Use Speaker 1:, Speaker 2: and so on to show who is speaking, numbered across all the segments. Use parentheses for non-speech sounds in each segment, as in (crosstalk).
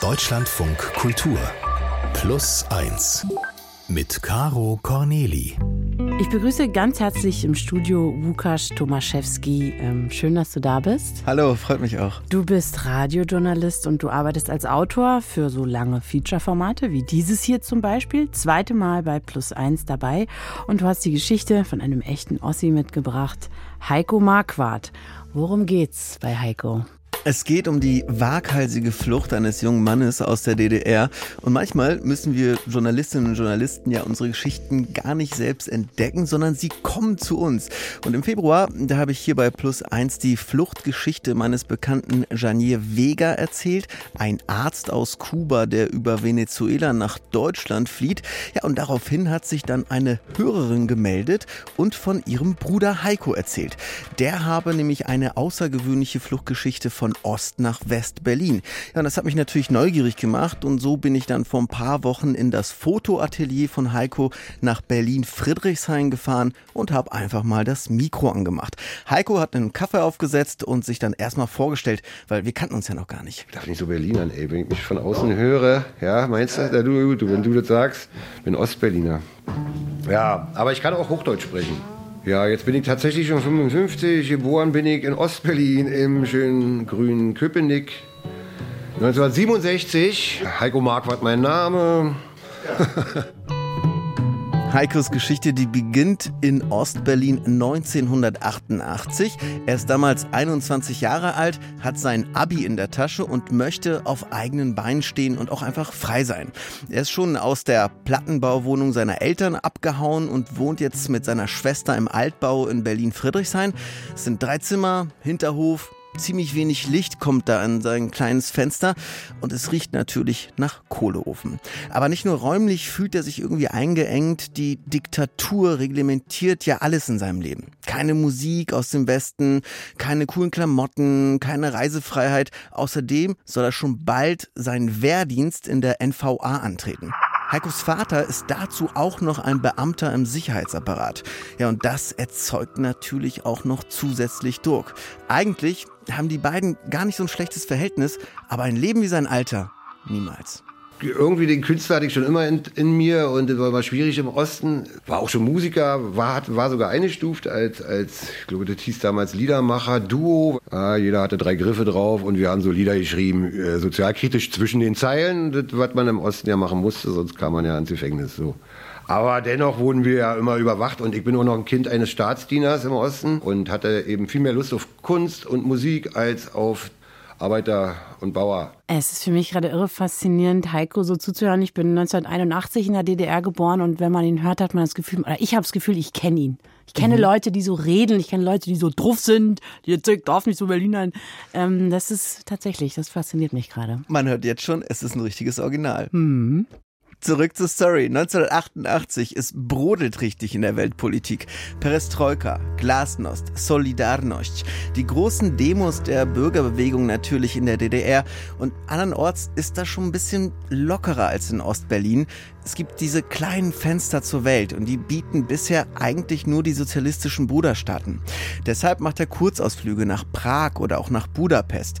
Speaker 1: Deutschlandfunk Kultur Plus 1 mit Caro Corneli.
Speaker 2: Ich begrüße ganz herzlich im Studio Łukasz Tomaszewski. Ähm, schön, dass du da bist.
Speaker 3: Hallo, freut mich auch.
Speaker 2: Du bist Radiojournalist und du arbeitest als Autor für so lange Feature-Formate wie dieses hier zum Beispiel. Zweite Mal bei Plus 1 dabei. Und du hast die Geschichte von einem echten Ossi mitgebracht, Heiko Marquardt. Worum geht's bei Heiko?
Speaker 3: Es geht um die waghalsige Flucht eines jungen Mannes aus der DDR. Und manchmal müssen wir Journalistinnen und Journalisten ja unsere Geschichten gar nicht selbst entdecken, sondern sie kommen zu uns. Und im Februar, da habe ich hier bei Plus 1 die Fluchtgeschichte meines bekannten Janier Vega erzählt. Ein Arzt aus Kuba, der über Venezuela nach Deutschland flieht. Ja, und daraufhin hat sich dann eine Hörerin gemeldet und von ihrem Bruder Heiko erzählt. Der habe nämlich eine außergewöhnliche Fluchtgeschichte von von Ost nach West-Berlin. Ja, und das hat mich natürlich neugierig gemacht und so bin ich dann vor ein paar Wochen in das Fotoatelier von Heiko nach Berlin-Friedrichshain gefahren und habe einfach mal das Mikro angemacht. Heiko hat einen Kaffee aufgesetzt und sich dann erstmal vorgestellt, weil wir kannten uns ja noch gar nicht.
Speaker 4: Ich darf nicht so Berlinern, ey. Wenn ich mich von außen höre, ja, meinst du, ja, du, du, wenn du das sagst, bin Ostberliner. Ja, aber ich kann auch Hochdeutsch sprechen. Ja, jetzt bin ich tatsächlich schon 55. Geboren bin ich in Ostberlin im schönen grünen Köpenick. 1967. Heiko Marquardt mein Name. Ja. (laughs)
Speaker 3: Heikos Geschichte, die beginnt in Ostberlin 1988. Er ist damals 21 Jahre alt, hat sein Abi in der Tasche und möchte auf eigenen Beinen stehen und auch einfach frei sein. Er ist schon aus der Plattenbauwohnung seiner Eltern abgehauen und wohnt jetzt mit seiner Schwester im Altbau in Berlin-Friedrichshain. Es sind drei Zimmer, Hinterhof, Ziemlich wenig Licht kommt da an sein kleines Fenster und es riecht natürlich nach Kohleofen. Aber nicht nur räumlich fühlt er sich irgendwie eingeengt, die Diktatur reglementiert ja alles in seinem Leben. Keine Musik aus dem Westen, keine coolen Klamotten, keine Reisefreiheit. Außerdem soll er schon bald seinen Wehrdienst in der NVA antreten. Heikos Vater ist dazu auch noch ein Beamter im Sicherheitsapparat. Ja, und das erzeugt natürlich auch noch zusätzlich Druck. Eigentlich haben die beiden gar nicht so ein schlechtes Verhältnis, aber ein Leben wie sein Alter niemals
Speaker 4: irgendwie den Künstler hatte ich schon immer in, in mir und es war schwierig im Osten. War auch schon Musiker, war, war sogar eingestuft als, als, ich glaube, das hieß damals Liedermacher, Duo. Ja, jeder hatte drei Griffe drauf und wir haben so Lieder geschrieben, äh, sozialkritisch zwischen den Zeilen, das, was man im Osten ja machen musste, sonst kam man ja ins Gefängnis so. Aber dennoch wurden wir ja immer überwacht und ich bin auch noch ein Kind eines Staatsdieners im Osten und hatte eben viel mehr Lust auf Kunst und Musik als auf Arbeiter und Bauer.
Speaker 2: Es ist für mich gerade irre faszinierend, Heiko so zuzuhören. Ich bin 1981 in der DDR geboren und wenn man ihn hört, hat man das Gefühl, oder ich habe das Gefühl, ich kenne ihn. Ich kenne mhm. Leute, die so reden, ich kenne Leute, die so drauf sind, die jetzt darf nicht so Berliner. Ähm, das ist tatsächlich, das fasziniert mich gerade.
Speaker 3: Man hört jetzt schon, es ist ein richtiges Original. Mhm. Zurück zur Story. 1988 ist brodelt richtig in der Weltpolitik. Perestroika, Glasnost, Solidarność. Die großen Demos der Bürgerbewegung natürlich in der DDR. Und andernorts ist das schon ein bisschen lockerer als in Ostberlin. Es gibt diese kleinen Fenster zur Welt und die bieten bisher eigentlich nur die sozialistischen Bruderstaaten. Deshalb macht er Kurzausflüge nach Prag oder auch nach Budapest.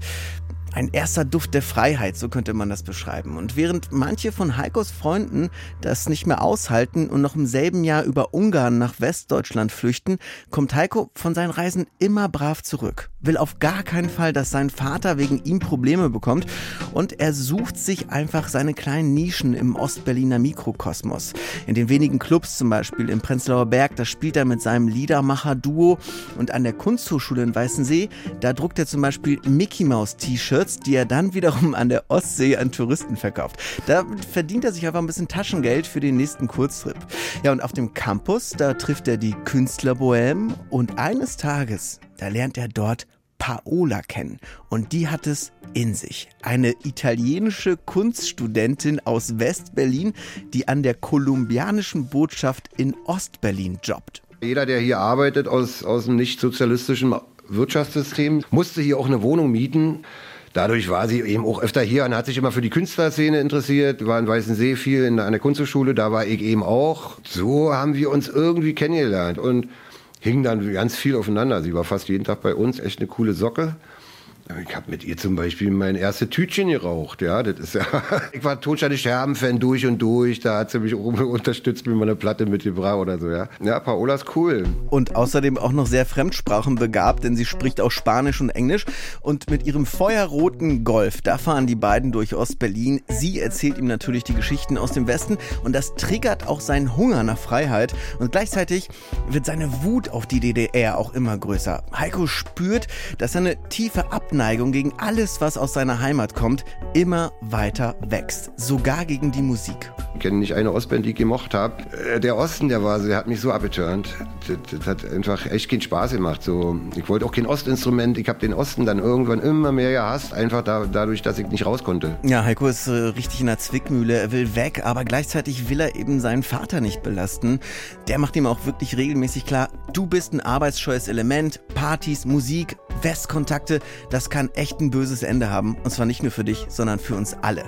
Speaker 3: Ein erster Duft der Freiheit, so könnte man das beschreiben. Und während manche von Heikos Freunden das nicht mehr aushalten und noch im selben Jahr über Ungarn nach Westdeutschland flüchten, kommt Heiko von seinen Reisen immer brav zurück. Will auf gar keinen Fall, dass sein Vater wegen ihm Probleme bekommt und er sucht sich einfach seine kleinen Nischen im Ostberliner Mikrokosmos. In den wenigen Clubs zum Beispiel im Prenzlauer Berg, da spielt er mit seinem Liedermacher-Duo und an der Kunsthochschule in Weißensee, da druckt er zum Beispiel Mickey Mouse T-Shirts T-Shirts, die er dann wiederum an der Ostsee an Touristen verkauft. Da verdient er sich einfach ein bisschen Taschengeld für den nächsten Kurztrip. Ja, und auf dem Campus, da trifft er die Künstlerbohème und eines Tages, da lernt er dort Paola kennen. Und die hat es in sich. Eine italienische Kunststudentin aus West-Berlin, die an der kolumbianischen Botschaft in Ost-Berlin jobbt.
Speaker 4: Jeder, der hier arbeitet aus, aus dem nicht-sozialistischen Wirtschaftssystem, musste hier auch eine Wohnung mieten. Dadurch war sie eben auch öfter hier und hat sich immer für die Künstlerszene interessiert, war in Weißensee viel in einer Kunsthochschule, da war ich eben auch. So haben wir uns irgendwie kennengelernt und hingen dann ganz viel aufeinander. Sie war fast jeden Tag bei uns, echt eine coole Socke. Ich habe mit ihr zum Beispiel mein erstes Tütchen geraucht, ja, das ist ja. (laughs) Ich war Totsteine Scherben-Fan durch und durch, da hat sie mich (laughs) unterstützt mit meiner Platte mitgebracht oder so, ja. Ja, Paola ist cool.
Speaker 3: Und außerdem auch noch sehr fremdsprachenbegabt, denn sie spricht auch Spanisch und Englisch. Und mit ihrem feuerroten Golf, da fahren die beiden durch Ostberlin. Sie erzählt ihm natürlich die Geschichten aus dem Westen und das triggert auch seinen Hunger nach Freiheit. Und gleichzeitig wird seine Wut auf die DDR auch immer größer. Heiko spürt, dass seine tiefe Abneigung gegen alles, was aus seiner Heimat kommt, immer weiter wächst. Sogar gegen die Musik.
Speaker 4: Ich kenne nicht eine Ostband, die ich gemocht habe. Äh, der Osten, der war, der hat mich so abgeturnt. Das, das, hat einfach echt keinen Spaß gemacht. So, ich wollte auch kein Ostinstrument. Ich habe den Osten dann irgendwann immer mehr gehasst, einfach da, dadurch, dass ich nicht raus konnte.
Speaker 3: Ja, Heiko ist äh, richtig in der Zwickmühle. Er will weg, aber gleichzeitig will er eben seinen Vater nicht belasten. Der macht ihm auch wirklich regelmäßig klar, du bist ein arbeitsscheues Element. Partys, Musik, Westkontakte, das kann echt ein böses Ende haben. Und zwar nicht nur für dich, sondern für uns alle.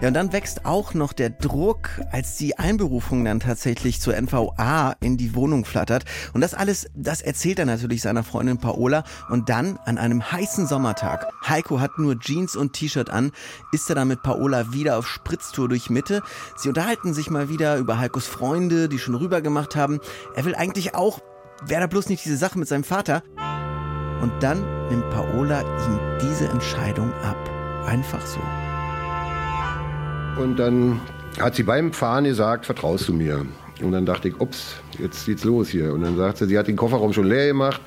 Speaker 3: Ja, und dann wächst auch noch der Druck, als die Einberufung dann tatsächlich zur NVA in die Wohnung flattert. Und das alles, das erzählt er natürlich seiner Freundin Paola. Und dann an einem heißen Sommertag, Heiko hat nur Jeans und T-Shirt an, ist er dann mit Paola wieder auf Spritztour durch Mitte. Sie unterhalten sich mal wieder über Heikos Freunde, die schon rüber gemacht haben. Er will eigentlich auch, wäre da bloß nicht diese Sache mit seinem Vater. Und dann nimmt Paola ihm diese Entscheidung ab. Einfach so.
Speaker 4: Und dann hat sie beim Fahren gesagt, vertraust du mir? Und dann dachte ich, ups, jetzt geht's los hier. Und dann sagt sie, sie hat den Kofferraum schon leer gemacht.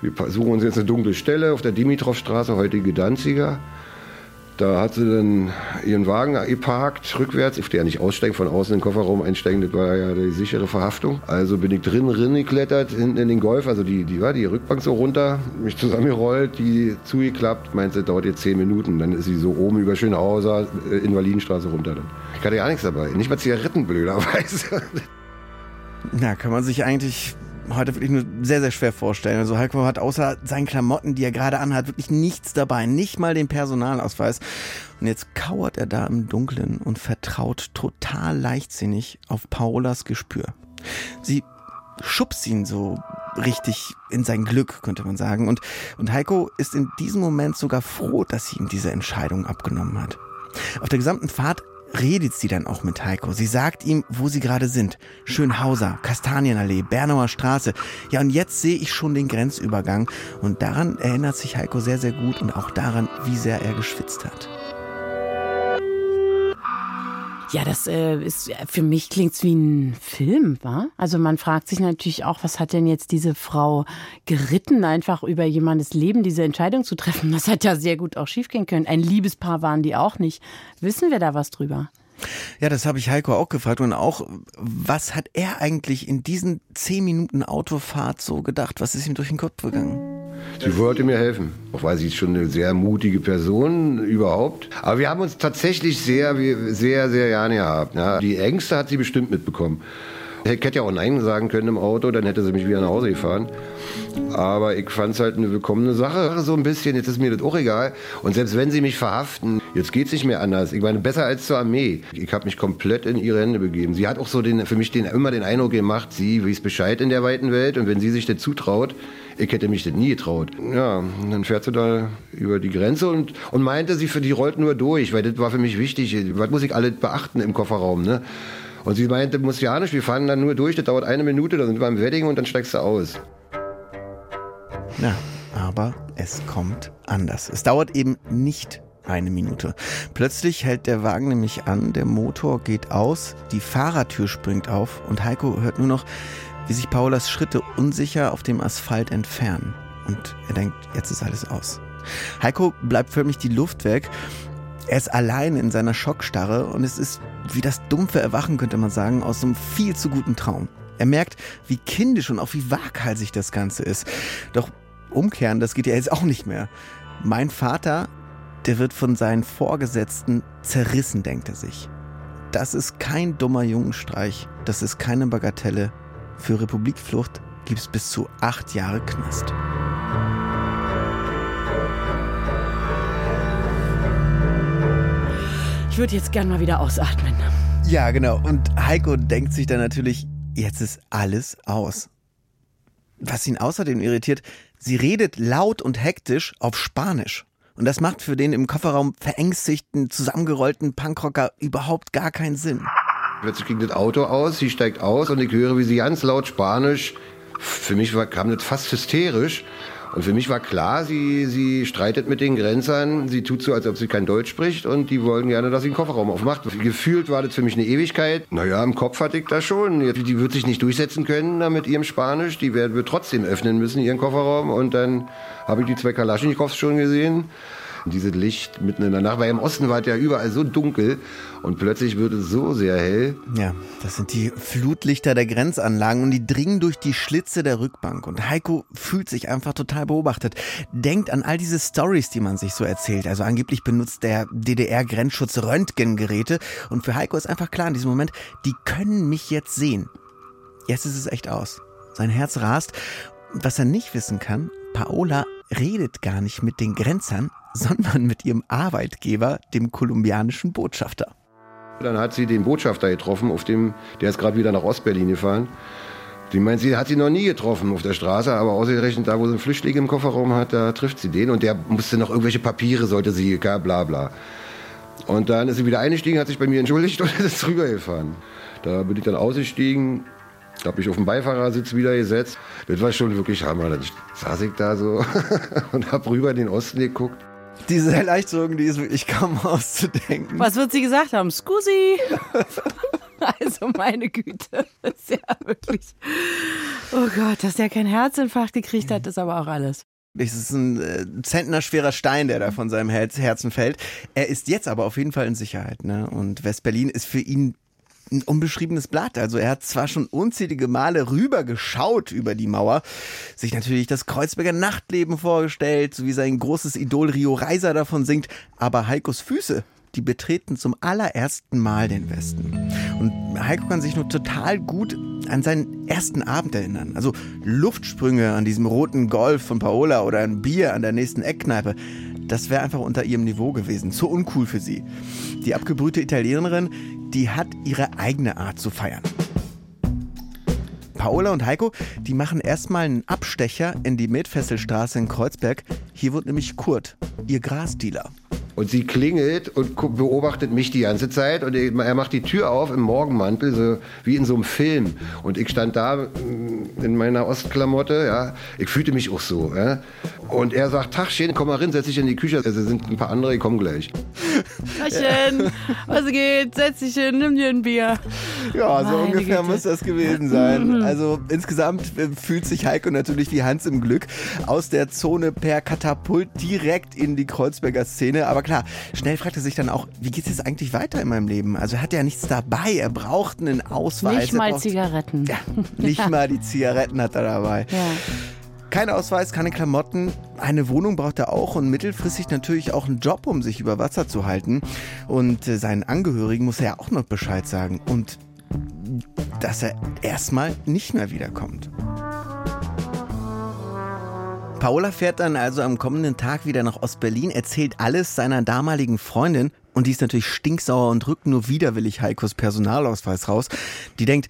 Speaker 4: Wir suchen uns jetzt eine dunkle Stelle auf der Dimitrovstraße, heutige Danziger. Da hat sie dann ihren Wagen geparkt, rückwärts. Ich durfte ja nicht aussteigen, von außen in den Kofferraum einsteigen, das war ja die sichere Verhaftung. Also bin ich drin, drin geklettert, hinten in den Golf, also die, die, war die Rückbank so runter, mich zusammengerollt, die zugeklappt, meinte, dauert jetzt zehn Minuten. Dann ist sie so oben über Schönhauser, äh, Invalidenstraße runter. Dann. Ich hatte ja nichts dabei, nicht mal Zigaretten, blöderweise.
Speaker 3: Na, kann man sich eigentlich heute wirklich nur sehr, sehr schwer vorstellen. Also Heiko hat außer seinen Klamotten, die er gerade anhat, wirklich nichts dabei, nicht mal den Personalausweis. Und jetzt kauert er da im Dunkeln und vertraut total leichtsinnig auf Paolas Gespür. Sie schubst ihn so richtig in sein Glück, könnte man sagen. Und, und Heiko ist in diesem Moment sogar froh, dass sie ihm diese Entscheidung abgenommen hat. Auf der gesamten Fahrt redet sie dann auch mit Heiko. Sie sagt ihm, wo sie gerade sind. Schönhauser, Kastanienallee, Bernauer Straße. Ja, und jetzt sehe ich schon den Grenzübergang. Und daran erinnert sich Heiko sehr, sehr gut und auch daran, wie sehr er geschwitzt hat.
Speaker 2: Ja, das äh, ist für mich klingt's wie ein Film, war? Also man fragt sich natürlich auch, was hat denn jetzt diese Frau geritten, einfach über jemandes Leben diese Entscheidung zu treffen? Das hat ja sehr gut auch schiefgehen können. Ein Liebespaar waren die auch nicht. Wissen wir da was drüber?
Speaker 3: Ja, das habe ich Heiko auch gefragt und auch, was hat er eigentlich in diesen zehn Minuten Autofahrt so gedacht? Was ist ihm durch den Kopf gegangen?
Speaker 4: Sie wollte mir helfen. Auch weil sie ist schon eine sehr mutige Person überhaupt. Aber wir haben uns tatsächlich sehr, sehr, sehr gerne gehabt. Ja. Die Ängste hat sie bestimmt mitbekommen. Ich hätte ja auch Nein sagen können im Auto, dann hätte sie mich wieder nach Hause gefahren. Aber ich fand es halt eine willkommene Sache, so ein bisschen. Jetzt ist mir das auch egal. Und selbst wenn sie mich verhaften, jetzt geht es nicht mehr anders. Ich meine, besser als zur Armee. Ich habe mich komplett in ihre Hände begeben. Sie hat auch so den, für mich den, immer den Eindruck gemacht, sie weiß Bescheid in der weiten Welt. Und wenn sie sich das zutraut, ich hätte mich das nie getraut. Ja, dann fährt sie da über die Grenze und, und meinte, sie für die rollt nur durch, weil das war für mich wichtig. Was muss ich alles beachten im Kofferraum, ne? Und sie meinte, muss ja nicht, wir fahren dann nur durch, das dauert eine Minute, dann sind wir im Wedding und dann steigst du aus.
Speaker 3: Ja, aber es kommt anders. Es dauert eben nicht eine Minute. Plötzlich hält der Wagen nämlich an, der Motor geht aus, die Fahrertür springt auf und Heiko hört nur noch, wie sich Paulas Schritte unsicher auf dem Asphalt entfernen. Und er denkt, jetzt ist alles aus. Heiko bleibt förmlich die Luft weg. Er ist allein in seiner Schockstarre und es ist wie das dumpfe Erwachen, könnte man sagen, aus einem viel zu guten Traum. Er merkt, wie kindisch und auch wie waghalsig das Ganze ist. Doch umkehren, das geht ja jetzt auch nicht mehr. Mein Vater, der wird von seinen Vorgesetzten zerrissen, denkt er sich. Das ist kein dummer Jungenstreich, das ist keine Bagatelle. Für Republikflucht gibt es bis zu acht Jahre Knast.
Speaker 2: Ich würde jetzt gern mal wieder ausatmen.
Speaker 3: Ja, genau. Und Heiko denkt sich dann natürlich, jetzt ist alles aus. Was ihn außerdem irritiert, sie redet laut und hektisch auf Spanisch. Und das macht für den im Kofferraum verängstigten, zusammengerollten Punkrocker überhaupt gar keinen Sinn.
Speaker 4: Plötzlich ging das Auto aus, sie steigt aus und ich höre, wie sie ganz laut Spanisch, für mich war, kam das fast hysterisch. Und für mich war klar, sie, sie streitet mit den Grenzern, sie tut so, als ob sie kein Deutsch spricht und die wollen gerne, dass sie den Kofferraum aufmacht. Gefühlt war das für mich eine Ewigkeit. Naja, im Kopf hatte ich das schon. Die wird sich nicht durchsetzen können mit ihrem Spanisch. Die wird trotzdem öffnen müssen, ihren Kofferraum. Und dann habe ich die zwei Kalaschnikows schon gesehen dieses Licht mitten in der Nacht, weil im Osten war es ja überall so dunkel und plötzlich wird es so sehr hell.
Speaker 3: Ja, das sind die Flutlichter der Grenzanlagen und die dringen durch die Schlitze der Rückbank. Und Heiko fühlt sich einfach total beobachtet. Denkt an all diese Stories, die man sich so erzählt. Also angeblich benutzt der DDR-Grenzschutz Röntgengeräte. Und für Heiko ist einfach klar in diesem Moment, die können mich jetzt sehen. Jetzt ist es echt aus. Sein Herz rast. Was er nicht wissen kann, Paola redet gar nicht mit den Grenzern, sondern mit ihrem Arbeitgeber, dem kolumbianischen Botschafter.
Speaker 4: Dann hat sie den Botschafter getroffen, auf dem, der ist gerade wieder nach Ostberlin gefahren. Die meint, sie hat sie noch nie getroffen auf der Straße, aber ausgerechnet da, wo sie einen Flüchtling im Kofferraum hat, da trifft sie den und der musste noch irgendwelche Papiere, sollte sie, bla bla. Und dann ist sie wieder eingestiegen, hat sich bei mir entschuldigt (laughs) und ist rübergefahren. Da bin ich dann ausgestiegen, habe mich auf den Beifahrersitz wieder gesetzt. Das war schon wirklich Hammer. Dann saß ich da so (laughs) und habe rüber in den Osten geguckt.
Speaker 3: Diese Erleichterung, die ist wirklich kaum (laughs) auszudenken.
Speaker 2: Was wird sie gesagt haben? Scusi! (laughs) also meine Güte, das ist ja wirklich. Oh Gott, dass der kein Herzinfarkt gekriegt hat, ist aber auch alles.
Speaker 3: Es ist ein äh, zentnerschwerer Stein, der da von seinem Herzen fällt. Er ist jetzt aber auf jeden Fall in Sicherheit. Ne? Und West-Berlin ist für ihn ein unbeschriebenes Blatt. Also er hat zwar schon unzählige Male rübergeschaut über die Mauer, sich natürlich das Kreuzberger Nachtleben vorgestellt, so wie sein großes Idol Rio Reiser davon singt, aber Heikos Füße, die betreten zum allerersten Mal den Westen. Und Heiko kann sich nur total gut an seinen ersten Abend erinnern. Also Luftsprünge an diesem roten Golf von Paola oder ein Bier an der nächsten Eckkneipe. Das wäre einfach unter ihrem Niveau gewesen. Zu uncool für sie. Die abgebrühte Italienerin die hat ihre eigene Art zu feiern. Paola und Heiko, die machen erstmal einen Abstecher in die Metfesselstraße in Kreuzberg. Hier wohnt nämlich Kurt, ihr Grasdealer.
Speaker 4: Und sie klingelt und beobachtet mich die ganze Zeit. Und er macht die Tür auf im Morgenmantel, so wie in so einem Film. Und ich stand da mm, in meiner Ostklamotte, ja. Ich fühlte mich auch so, ja. Und er sagt, Tachchen, komm mal rein, setz dich in die Küche. Also sind ein paar andere, die kommen gleich.
Speaker 2: Tachchen, was geht? Setz dich hin, nimm dir ein Bier.
Speaker 3: Ja, so Meine ungefähr Güte. muss das gewesen sein. Also insgesamt äh, fühlt sich Heiko natürlich wie Hans im Glück aus der Zone per Katapult direkt in die Kreuzberger Szene. Aber klar, schnell fragt er sich dann auch, wie geht es jetzt eigentlich weiter in meinem Leben? Also er hat ja nichts dabei, er braucht einen Ausweis.
Speaker 2: Nicht mal
Speaker 3: braucht,
Speaker 2: Zigaretten.
Speaker 3: Ja, nicht (laughs) mal die Zigaretten hat er dabei. Ja. Kein Ausweis, keine Klamotten, eine Wohnung braucht er auch und mittelfristig natürlich auch einen Job, um sich über Wasser zu halten. Und äh, seinen Angehörigen muss er ja auch noch Bescheid sagen. Und dass er erstmal nicht mehr wiederkommt. Paola fährt dann also am kommenden Tag wieder nach Ostberlin, erzählt alles seiner damaligen Freundin und die ist natürlich stinksauer und rückt nur widerwillig Heikos Personalausweis raus. Die denkt,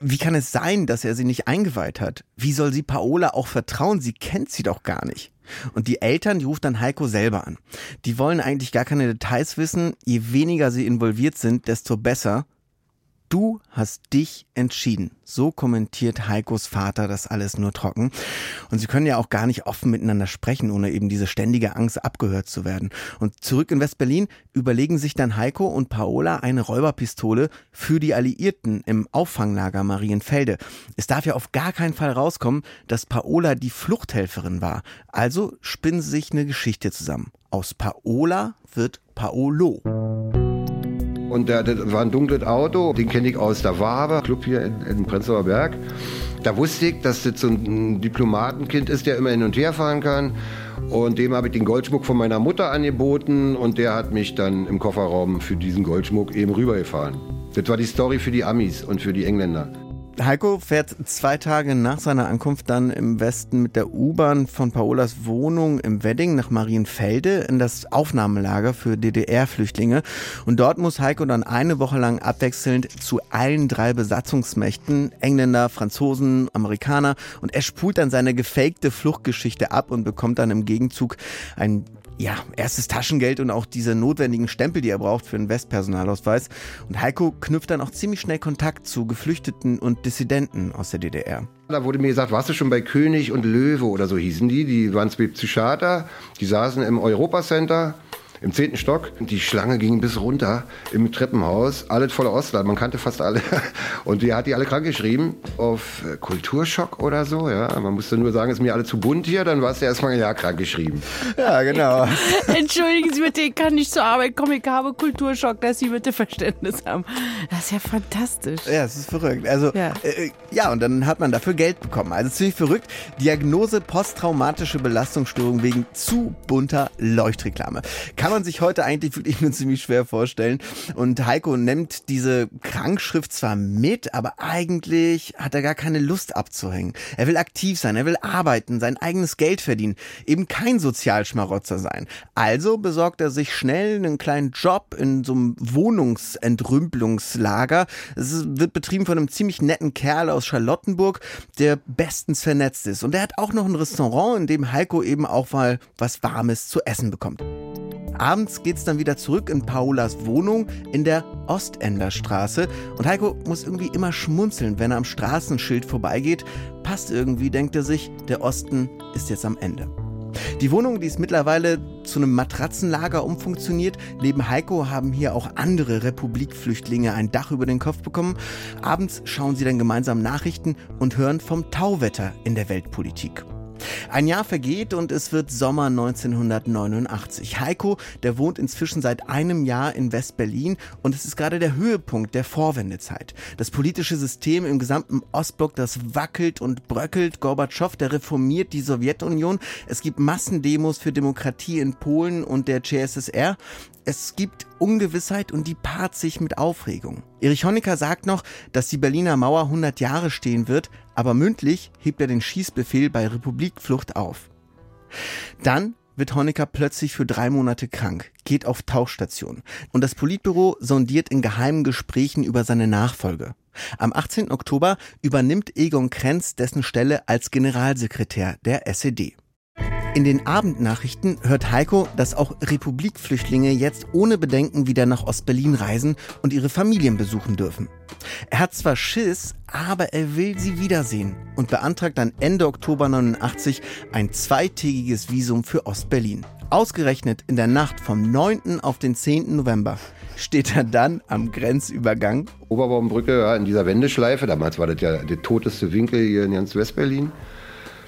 Speaker 3: wie kann es sein, dass er sie nicht eingeweiht hat? Wie soll sie Paola auch vertrauen? Sie kennt sie doch gar nicht. Und die Eltern, die ruft dann Heiko selber an. Die wollen eigentlich gar keine Details wissen. Je weniger sie involviert sind, desto besser. Du hast dich entschieden. So kommentiert Heikos Vater das alles nur trocken. Und sie können ja auch gar nicht offen miteinander sprechen, ohne eben diese ständige Angst abgehört zu werden. Und zurück in Westberlin überlegen sich dann Heiko und Paola eine Räuberpistole für die Alliierten im Auffanglager Marienfelde. Es darf ja auf gar keinen Fall rauskommen, dass Paola die Fluchthelferin war. Also spinnen sie sich eine Geschichte zusammen. Aus Paola wird Paolo.
Speaker 4: Und der, das war ein dunkles Auto, den kenne ich aus der Wabe, Club hier in, in Prenzlauer Berg. Da wusste ich, dass das so ein Diplomatenkind ist, der immer hin und her fahren kann. Und dem habe ich den Goldschmuck von meiner Mutter angeboten und der hat mich dann im Kofferraum für diesen Goldschmuck eben rübergefahren. Das war die Story für die Amis und für die Engländer.
Speaker 3: Heiko fährt zwei Tage nach seiner Ankunft dann im Westen mit der U-Bahn von Paolas Wohnung im Wedding nach Marienfelde in das Aufnahmelager für DDR-Flüchtlinge. Und dort muss Heiko dann eine Woche lang abwechselnd zu allen drei Besatzungsmächten, Engländer, Franzosen, Amerikaner, und er spult dann seine gefakte Fluchtgeschichte ab und bekommt dann im Gegenzug ein ja, erstes Taschengeld und auch diese notwendigen Stempel, die er braucht für einen Westpersonalausweis. Und Heiko knüpft dann auch ziemlich schnell Kontakt zu Geflüchteten und Dissidenten aus der DDR.
Speaker 4: Da wurde mir gesagt, warst du schon bei König und Löwe oder so hießen die. Die waren Psychiater, die saßen im Europacenter im zehnten Stock. Die Schlange ging bis runter im Treppenhaus. Alles voller Ostler. Man kannte fast alle. (laughs) Und die hat die alle krank geschrieben auf äh, Kulturschock oder so. Ja, man musste nur sagen, ist mir alle zu bunt hier. Dann war es ja erstmal ein Jahr krank geschrieben.
Speaker 3: Ja, genau. (laughs)
Speaker 2: Entschuldigen Sie bitte, ich kann nicht zur Arbeit kommen. Ich habe Kulturschock, dass Sie bitte Verständnis haben. Das ist ja fantastisch.
Speaker 3: Ja, es ist verrückt. Also,
Speaker 2: Ja.
Speaker 3: Äh, ja, und dann hat man dafür Geld bekommen. Also ziemlich verrückt. Diagnose posttraumatische Belastungsstörung wegen zu bunter Leuchtreklame. Kann man sich heute eigentlich wirklich nur ziemlich schwer vorstellen. Und Heiko nimmt diese Krankschrift zwar mit, aber eigentlich hat er gar keine Lust abzuhängen. Er will aktiv sein, er will arbeiten, sein eigenes Geld verdienen, eben kein Sozialschmarotzer sein. Also besorgt er sich schnell einen kleinen Job in so einem Wohnungsentrümpelungslager. Es wird betrieben von einem ziemlich netten Kerl aus Charlottenburg, der bestens vernetzt ist. Und er hat auch noch ein Restaurant, in dem Heiko eben auch mal was Warmes zu essen bekommt. Abends geht's dann wieder zurück in Paolas Wohnung in der Ostenderstraße und Heiko muss irgendwie immer schmunzeln, wenn er am Straßenschild vorbeigeht. Passt irgendwie, denkt er sich, der Osten ist jetzt am Ende. Die Wohnung, die ist mittlerweile zu einem Matratzenlager umfunktioniert. Neben Heiko haben hier auch andere Republikflüchtlinge ein Dach über den Kopf bekommen. Abends schauen sie dann gemeinsam Nachrichten und hören vom Tauwetter in der Weltpolitik. Ein Jahr vergeht und es wird Sommer 1989. Heiko, der wohnt inzwischen seit einem Jahr in West-Berlin und es ist gerade der Höhepunkt der Vorwendezeit. Das politische System im gesamten Ostblock, das wackelt und bröckelt. Gorbatschow, der reformiert die Sowjetunion. Es gibt Massendemos für Demokratie in Polen und der CSSR. Es gibt Ungewissheit und die paart sich mit Aufregung. Erich Honecker sagt noch, dass die Berliner Mauer 100 Jahre stehen wird, aber mündlich hebt er den Schießbefehl bei Republikflucht auf. Dann wird Honecker plötzlich für drei Monate krank, geht auf Tauchstation und das Politbüro sondiert in geheimen Gesprächen über seine Nachfolge. Am 18. Oktober übernimmt Egon Krenz dessen Stelle als Generalsekretär der SED. In den Abendnachrichten hört Heiko, dass auch Republikflüchtlinge jetzt ohne Bedenken wieder nach Ostberlin reisen und ihre Familien besuchen dürfen. Er hat zwar Schiss, aber er will sie wiedersehen und beantragt dann Ende Oktober 89 ein zweitägiges Visum für Ostberlin. Ausgerechnet in der Nacht vom 9. auf den 10. November steht er dann am Grenzübergang
Speaker 4: Oberbaumbrücke ja, in dieser Wendeschleife. Damals war das ja der toteste Winkel hier in ganz Westberlin.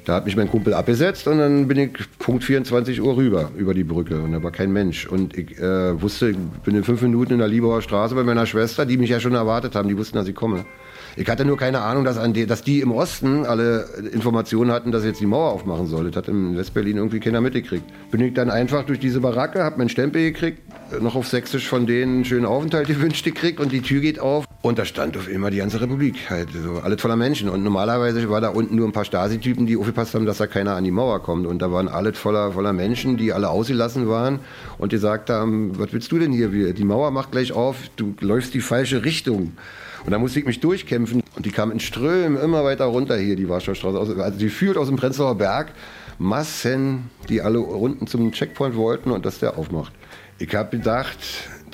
Speaker 4: Da hat mich mein Kumpel abgesetzt und dann bin ich Punkt 24 Uhr rüber, über die Brücke. Und da war kein Mensch. Und ich äh, wusste, ich bin in fünf Minuten in der Liebauer Straße bei meiner Schwester, die mich ja schon erwartet haben. Die wussten, dass ich komme. Ich hatte nur keine Ahnung, dass, die, dass die im Osten alle Informationen hatten, dass jetzt die Mauer aufmachen soll. Das hat in Westberlin irgendwie keiner mitgekriegt. Bin ich dann einfach durch diese Baracke, hab meinen Stempel gekriegt, noch auf Sächsisch von denen einen schönen Aufenthalt (laughs) gewünscht gekriegt und die Tür geht auf. Und da stand auf immer die ganze Republik, halt so alles voller Menschen. Und normalerweise war da unten nur ein paar Stasi-Typen, die aufgepasst haben, dass da keiner an die Mauer kommt. Und da waren alles voller, voller Menschen, die alle ausgelassen waren und gesagt haben, was willst du denn hier? Die Mauer macht gleich auf, du läufst die falsche Richtung. Und da musste ich mich durchkämpfen. Und die kam in Strömen immer weiter runter hier, die Warschauer Straße. aus- Also die führt aus dem Prenzlauer Berg Massen, die alle unten zum Checkpoint wollten und dass der aufmacht. Ich habe gedacht,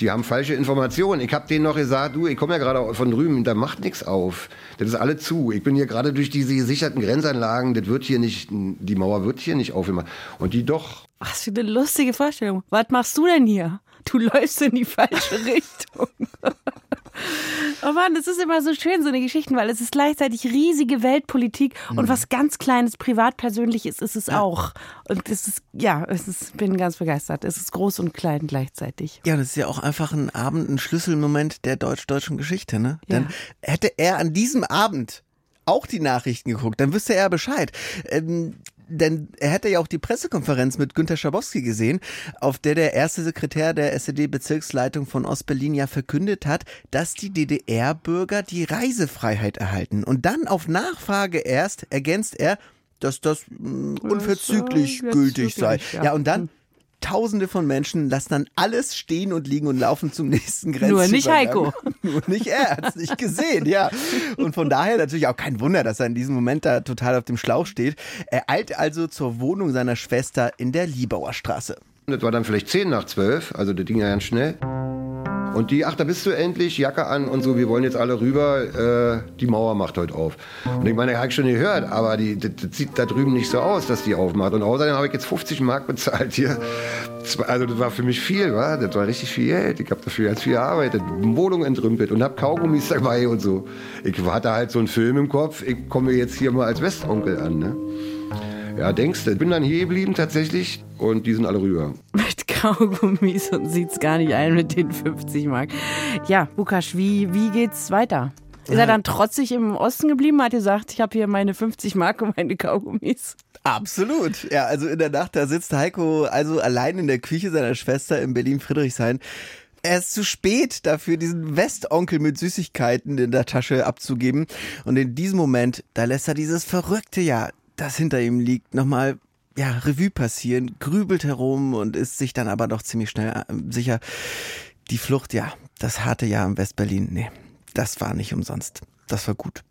Speaker 4: die haben falsche Informationen. Ich habe denen noch gesagt, du, ich komme ja gerade von drüben, da macht nichts auf. Das ist alle zu. Ich bin hier gerade durch diese gesicherten Grenzanlagen, das wird hier nicht, die Mauer wird hier nicht aufgemacht. Und die doch.
Speaker 2: Was für eine lustige Vorstellung. Was machst du denn hier? Du läufst in die falsche (laughs) Richtung. Oh Mann, das ist immer so schön, so eine Geschichten, weil es ist gleichzeitig riesige Weltpolitik und was ganz Kleines, privat-persönliches ist es auch. Und es ist, ja, es ist, bin ganz begeistert. Es ist groß und klein gleichzeitig.
Speaker 3: Ja, das ist ja auch einfach ein Abend, ein Schlüsselmoment der deutsch-deutschen Geschichte, ne?
Speaker 2: Ja.
Speaker 3: Denn hätte er an diesem Abend auch die Nachrichten geguckt, dann wüsste er Bescheid. Ähm, denn er hätte ja auch die Pressekonferenz mit Günter Schabowski gesehen, auf der der erste Sekretär der SED-Bezirksleitung von Ostberlin ja verkündet hat, dass die DDR-Bürger die Reisefreiheit erhalten. Und dann auf Nachfrage erst ergänzt er, dass das mh, unverzüglich
Speaker 2: jetzt
Speaker 3: gültig sei.
Speaker 2: ja.
Speaker 3: Ja, und dann Tausende von Menschen lassen dann alles stehen und liegen und laufen zum nächsten Grenzübergang.
Speaker 2: Nur nicht Heiko. (laughs)
Speaker 3: Nur nicht er, hat es nicht gesehen, ja. Und von daher natürlich auch kein Wunder, dass er in diesem Moment da total auf dem Schlauch steht. Er eilt also zur Wohnung seiner Schwester in der Liebauer Straße.
Speaker 4: Das war dann vielleicht 10 nach 12, also das ging ja ganz schnell. Und die, ach, da bist du endlich, Jacke an und so, wir wollen jetzt alle rüber, äh, die Mauer macht heute auf. Und ich meine, habe ich schon gehört, aber die, das, das, sieht da drüben nicht so aus, dass die aufmacht. Und außerdem habe ich jetzt 50 Mark bezahlt hier. Also das war für mich viel, wa? das war richtig viel Geld. Ich habe dafür ganz viel gearbeitet, Wohnung entrümpelt und habe Kaugummis dabei und so. Ich hatte halt so einen Film im Kopf, ich komme jetzt hier mal als Westonkel an. Ne? Ja, denkst du. Ich bin dann hier geblieben tatsächlich und die sind alle rüber. (laughs)
Speaker 2: Mit Kaugummis und sieht's gar nicht ein mit den 50 Mark. Ja, Bukasch, wie, wie geht's weiter? Ist er dann trotzig im Osten geblieben? Hat gesagt, ich habe hier meine 50 Mark und meine Kaugummis?
Speaker 3: Absolut. Ja, also in der Nacht, da sitzt Heiko also allein in der Küche seiner Schwester in Berlin-Friedrichshain. Er ist zu spät dafür, diesen Westonkel mit Süßigkeiten in der Tasche abzugeben. Und in diesem Moment, da lässt er dieses verrückte Jahr, das hinter ihm liegt, nochmal ja, Revue passieren, grübelt herum und ist sich dann aber doch ziemlich schnell äh, sicher, die Flucht, ja, das harte Jahr im Westberlin, nee, das war nicht umsonst. Das war gut.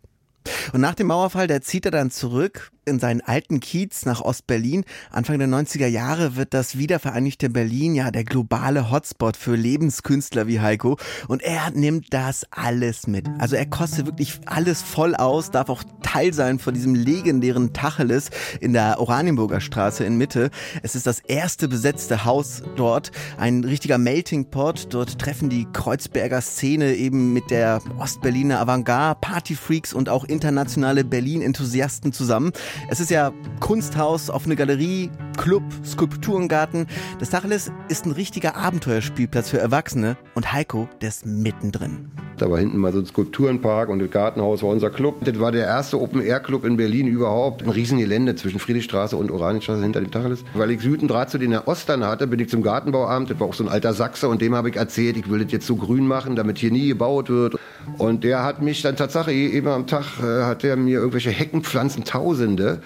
Speaker 3: Und nach dem Mauerfall, da zieht er dann zurück in seinen alten Kiez nach Ostberlin. Anfang der 90er Jahre wird das wiedervereinigte Berlin ja der globale Hotspot für Lebenskünstler wie Heiko. Und er nimmt das alles mit. Also er kostet wirklich alles voll aus, darf auch Teil sein von diesem legendären Tacheles in der Oranienburger Straße in Mitte. Es ist das erste besetzte Haus dort. Ein richtiger Melting Pot. Dort treffen die Kreuzberger Szene eben mit der Ostberliner Avantgarde, Partyfreaks und auch internationale Berlin-Enthusiasten zusammen. Es ist ja Kunsthaus, offene Galerie, Club, Skulpturengarten. Das Tacheles ist ein richtiger Abenteuerspielplatz für Erwachsene und Heiko, der ist mittendrin.
Speaker 4: Da war hinten mal so ein Skulpturenpark und das Gartenhaus war unser Club. Das war der erste Open-Air-Club in Berlin überhaupt. Ein Riesengelände zwischen Friedrichstraße und Oranienstraße hinter dem Tacheles. Weil ich Süden Draht zu den Ostern hatte, bin ich zum Gartenbauamt. Das war auch so ein alter Sachse und dem habe ich erzählt, ich will das jetzt so grün machen, damit hier nie gebaut wird. Und der hat mich dann tatsächlich immer am Tag, äh, hat der mir irgendwelche Heckenpflanzen, Tausende,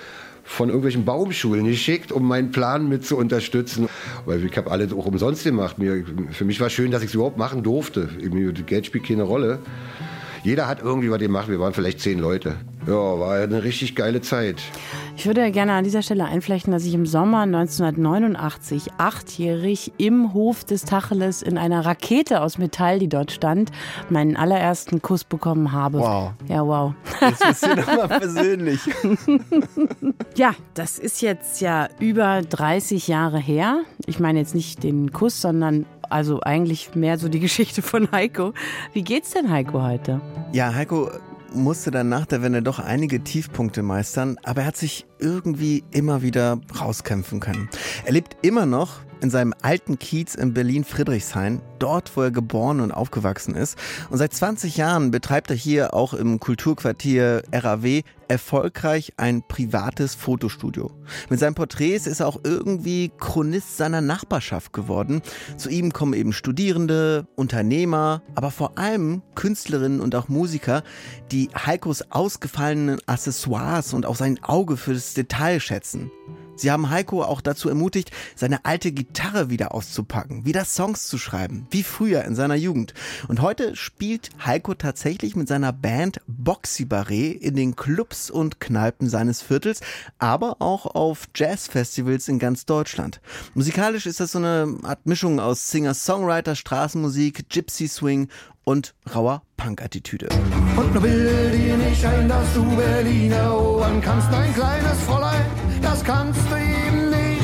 Speaker 4: von irgendwelchen Baumschulen geschickt, um meinen Plan mit zu unterstützen. Weil ich habe alles auch umsonst gemacht. Mir, für mich war schön, dass ich es überhaupt machen durfte. Geld spielt keine Rolle. Jeder hat irgendwie was gemacht. Wir waren vielleicht zehn Leute. Ja, war eine richtig geile Zeit.
Speaker 2: Ich würde gerne an dieser Stelle einflechten, dass ich im Sommer 1989 achtjährig im Hof des Tacheles in einer Rakete aus Metall, die dort stand, meinen allerersten Kuss bekommen habe.
Speaker 3: Wow.
Speaker 2: Ja, wow.
Speaker 3: Jetzt bist du nochmal persönlich.
Speaker 2: ja, das ist jetzt ja über 30 Jahre her. Ich meine jetzt nicht den Kuss, sondern also eigentlich mehr so die (laughs) Geschichte von Heiko. Wie geht's denn Heiko heute?
Speaker 3: Ja, Heiko musste dann nach der Wende doch einige Tiefpunkte meistern, aber er hat sich irgendwie immer wieder rauskämpfen können. Er lebt immer noch in seinem alten Kiez in Berlin-Friedrichshain, dort, wo er geboren und aufgewachsen ist. Und seit 20 Jahren betreibt er hier auch im Kulturquartier RAW erfolgreich ein privates Fotostudio. Mit seinen Porträts ist er auch irgendwie Chronist seiner Nachbarschaft geworden. Zu ihm kommen eben Studierende, Unternehmer, aber vor allem Künstlerinnen und auch Musiker, die Heikos ausgefallenen Accessoires und auch sein Auge für das Detail schätzen. Sie haben Heiko auch dazu ermutigt, seine alte Gitarre wieder auszupacken, wieder Songs zu schreiben, wie früher in seiner Jugend. Und heute spielt Heiko tatsächlich mit seiner Band Boxy Barret in den Clubs und Kneipen seines Viertels, aber auch auf Jazzfestivals in ganz Deutschland. Musikalisch ist das so eine Art Mischung aus Singer-Songwriter, Straßenmusik, Gypsy Swing und rauer Punk-Attitüde.
Speaker 5: Und nur will dir nicht ein, dass du Berlin erobern kannst, ein kleines Fräulein, das kannst du eben nicht.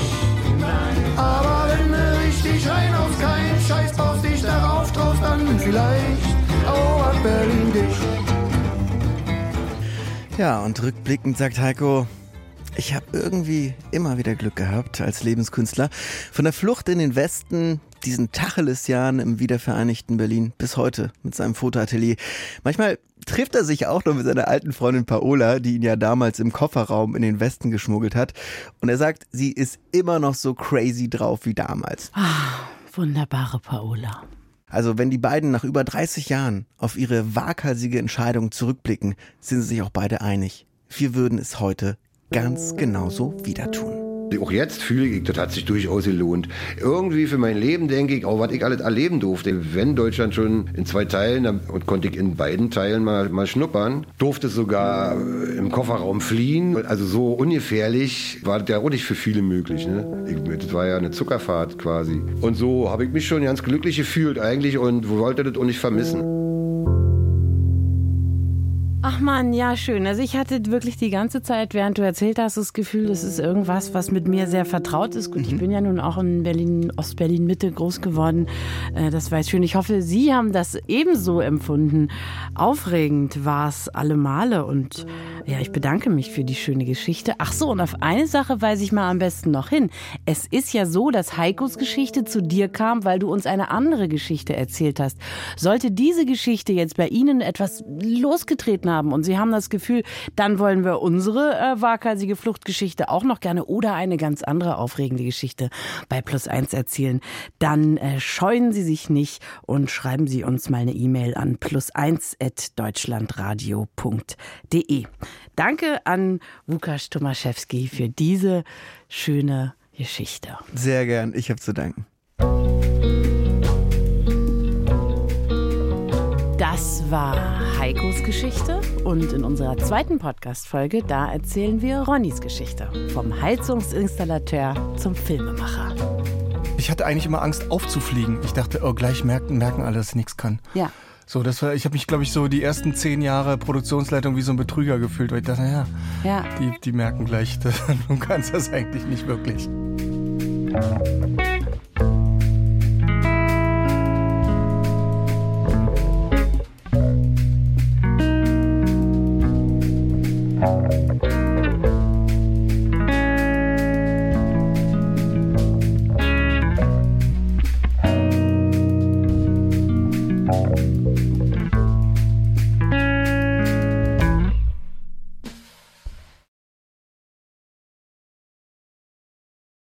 Speaker 5: Aber wenn du richtig rein auf keinen Scheiß baust, dich darauf traust, dann vielleicht erobert Berlin dich.
Speaker 3: Ja, und rückblickend sagt Heiko, ich habe irgendwie immer wieder Glück gehabt als Lebenskünstler. Von der Flucht in den Westen, diesen Tacheles-Jahren im wiedervereinigten Berlin bis heute mit seinem Fotoatelier. Manchmal trifft er sich auch noch mit seiner alten Freundin Paola, die ihn ja damals im Kofferraum in den Westen geschmuggelt hat. Und er sagt, sie ist immer noch so crazy drauf wie damals.
Speaker 2: Ah, wunderbare Paola.
Speaker 3: Also wenn die beiden nach über 30 Jahren auf ihre waghalsige Entscheidung zurückblicken, sind sie sich auch beide einig. Wir würden es heute ganz genauso wieder tun.
Speaker 4: Auch jetzt fühle ich, das hat sich durchaus gelohnt. Irgendwie für mein Leben denke ich, auch was ich alles erleben durfte. Wenn Deutschland schon in zwei Teilen, dann konnte ich in beiden Teilen mal, mal schnuppern. Durfte sogar äh, im Kofferraum fliehen. Also so ungefährlich war das ja auch nicht für viele möglich. Ne? Ich, das war ja eine Zuckerfahrt quasi. Und so habe ich mich schon ganz glücklich gefühlt eigentlich und wollte das auch nicht vermissen.
Speaker 2: Ach man, ja, schön. Also ich hatte wirklich die ganze Zeit, während du erzählt hast, das Gefühl, das ist irgendwas, was mit mir sehr vertraut ist. Gut, ich bin ja nun auch in Berlin, Ostberlin Mitte groß geworden. Äh, das war jetzt schön. Ich hoffe, Sie haben das ebenso empfunden. Aufregend war es alle Male und ja, ich bedanke mich für die schöne Geschichte. Ach so, und auf eine Sache weise ich mal am besten noch hin. Es ist ja so, dass Heikos Geschichte zu dir kam, weil du uns eine andere Geschichte erzählt hast. Sollte diese Geschichte jetzt bei Ihnen etwas losgetreten haben und Sie haben das Gefühl, dann wollen wir unsere äh, waghalsige Fluchtgeschichte auch noch gerne oder eine ganz andere aufregende Geschichte bei Plus Eins erzählen, dann äh, scheuen Sie sich nicht und schreiben Sie uns mal eine E-Mail an plus1.deutschlandradio.de. Danke an Łukasz Tomaszewski für diese schöne Geschichte.
Speaker 3: Sehr gern, ich habe zu danken.
Speaker 2: Das war Heikos Geschichte und in unserer zweiten Podcast-Folge, da erzählen wir Ronnys Geschichte. Vom Heizungsinstallateur zum Filmemacher.
Speaker 6: Ich hatte eigentlich immer Angst aufzufliegen. Ich dachte, oh, gleich merken, merken alle, dass ich nichts kann.
Speaker 2: Ja.
Speaker 6: So, das war, ich habe mich, glaube ich, so die ersten zehn Jahre Produktionsleitung wie so ein Betrüger gefühlt, weil ich dachte, naja,
Speaker 2: Ja.
Speaker 6: die, die merken gleich, (laughs) du kannst das eigentlich nicht wirklich.